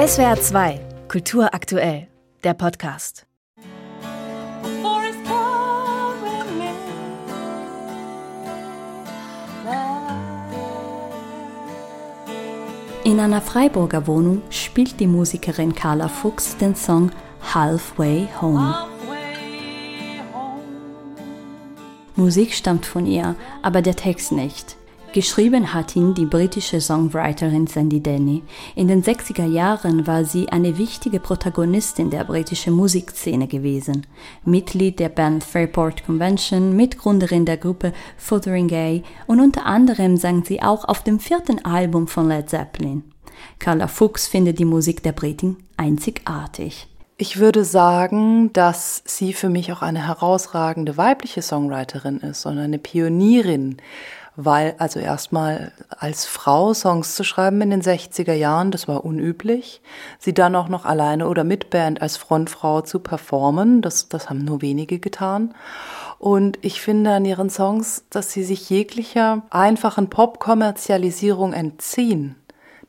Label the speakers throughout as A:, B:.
A: SWR 2, Kultur aktuell, der Podcast. In einer Freiburger Wohnung spielt die Musikerin Carla Fuchs den Song Halfway Home. Musik stammt von ihr, aber der Text nicht. Geschrieben hat ihn die britische Songwriterin Sandy Denny. In den 60er Jahren war sie eine wichtige Protagonistin der britischen Musikszene gewesen. Mitglied der Band Fairport Convention, Mitgründerin der Gruppe Fotheringay und unter anderem sang sie auch auf dem vierten Album von Led Zeppelin. Carla Fuchs findet die Musik der Britin einzigartig.
B: Ich würde sagen, dass sie für mich auch eine herausragende weibliche Songwriterin ist und eine Pionierin weil also erstmal als Frau Songs zu schreiben in den 60er Jahren, das war unüblich. Sie dann auch noch alleine oder mit Band als Frontfrau zu performen, das, das haben nur wenige getan. Und ich finde an ihren Songs, dass sie sich jeglicher einfachen Pop-Kommerzialisierung entziehen.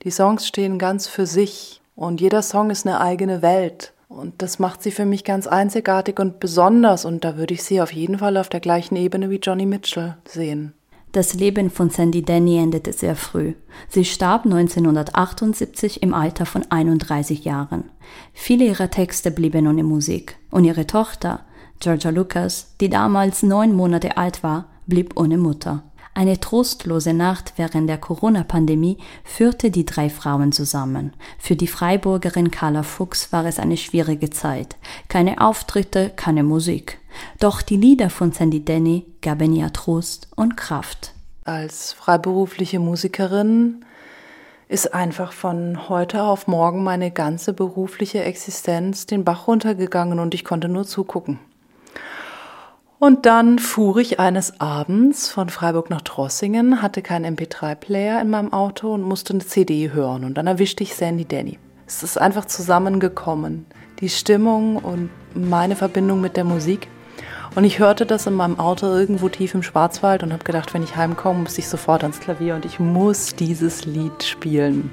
B: Die Songs stehen ganz für sich und jeder Song ist eine eigene Welt. Und das macht sie für mich ganz einzigartig und besonders. Und da würde ich sie auf jeden Fall auf der gleichen Ebene wie Johnny Mitchell sehen.
A: Das Leben von Sandy Denny endete sehr früh. Sie starb 1978 im Alter von 31 Jahren. Viele ihrer Texte blieben ohne Musik und ihre Tochter, Georgia Lucas, die damals neun Monate alt war, blieb ohne Mutter. Eine trostlose Nacht während der Corona-Pandemie führte die drei Frauen zusammen. Für die Freiburgerin Carla Fuchs war es eine schwierige Zeit. Keine Auftritte, keine Musik. Doch die Lieder von Sandy Denny gaben ihr Trost und Kraft.
B: Als freiberufliche Musikerin ist einfach von heute auf morgen meine ganze berufliche Existenz den Bach runtergegangen und ich konnte nur zugucken. Und dann fuhr ich eines Abends von Freiburg nach Trossingen, hatte keinen MP3-Player in meinem Auto und musste eine CD hören. Und dann erwischte ich Sandy Danny. Es ist einfach zusammengekommen. Die Stimmung und meine Verbindung mit der Musik. Und ich hörte das in meinem Auto irgendwo tief im Schwarzwald und habe gedacht, wenn ich heimkomme, muss ich sofort ans Klavier und ich muss dieses Lied spielen.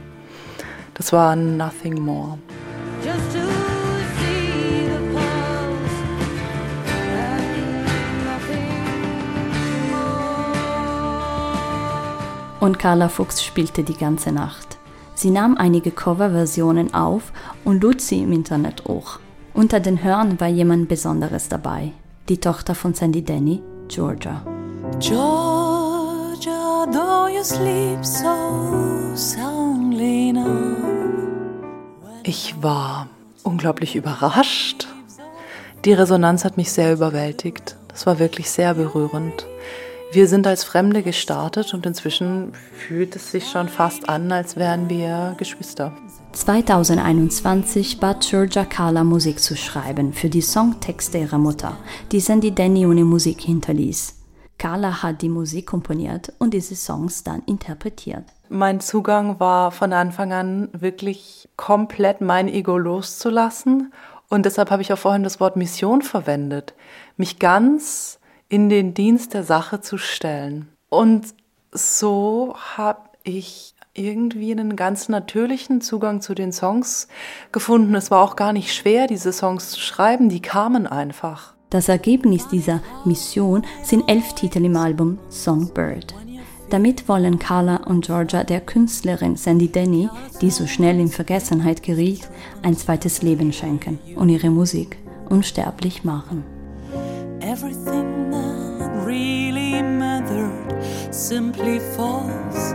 B: Das war Nothing More.
A: Und Carla Fuchs spielte die ganze Nacht. Sie nahm einige Coverversionen auf und lud sie im Internet hoch. Unter den Hörern war jemand Besonderes dabei. Die Tochter von Sandy Denny, Georgia. Georgia, though you sleep so
B: soundly now. Ich war unglaublich überrascht. Die Resonanz hat mich sehr überwältigt. Das war wirklich sehr berührend. Wir sind als Fremde gestartet und inzwischen fühlt es sich schon fast an, als wären wir Geschwister.
A: 2021 bat Georgia Carla Musik zu schreiben für die Songtexte ihrer Mutter, die Sandy Danny ohne Musik hinterließ. Carla hat die Musik komponiert und diese Songs dann interpretiert.
B: Mein Zugang war von Anfang an wirklich komplett mein Ego loszulassen und deshalb habe ich auch vorhin das Wort Mission verwendet. Mich ganz in den Dienst der Sache zu stellen. Und so habe ich irgendwie einen ganz natürlichen Zugang zu den Songs gefunden. Es war auch gar nicht schwer, diese Songs zu schreiben, die kamen einfach.
A: Das Ergebnis dieser Mission sind elf Titel im Album Songbird. Damit wollen Carla und Georgia der Künstlerin Sandy Denny, die so schnell in Vergessenheit geriet, ein zweites Leben schenken und ihre Musik unsterblich machen. Everything that really mattered simply falls.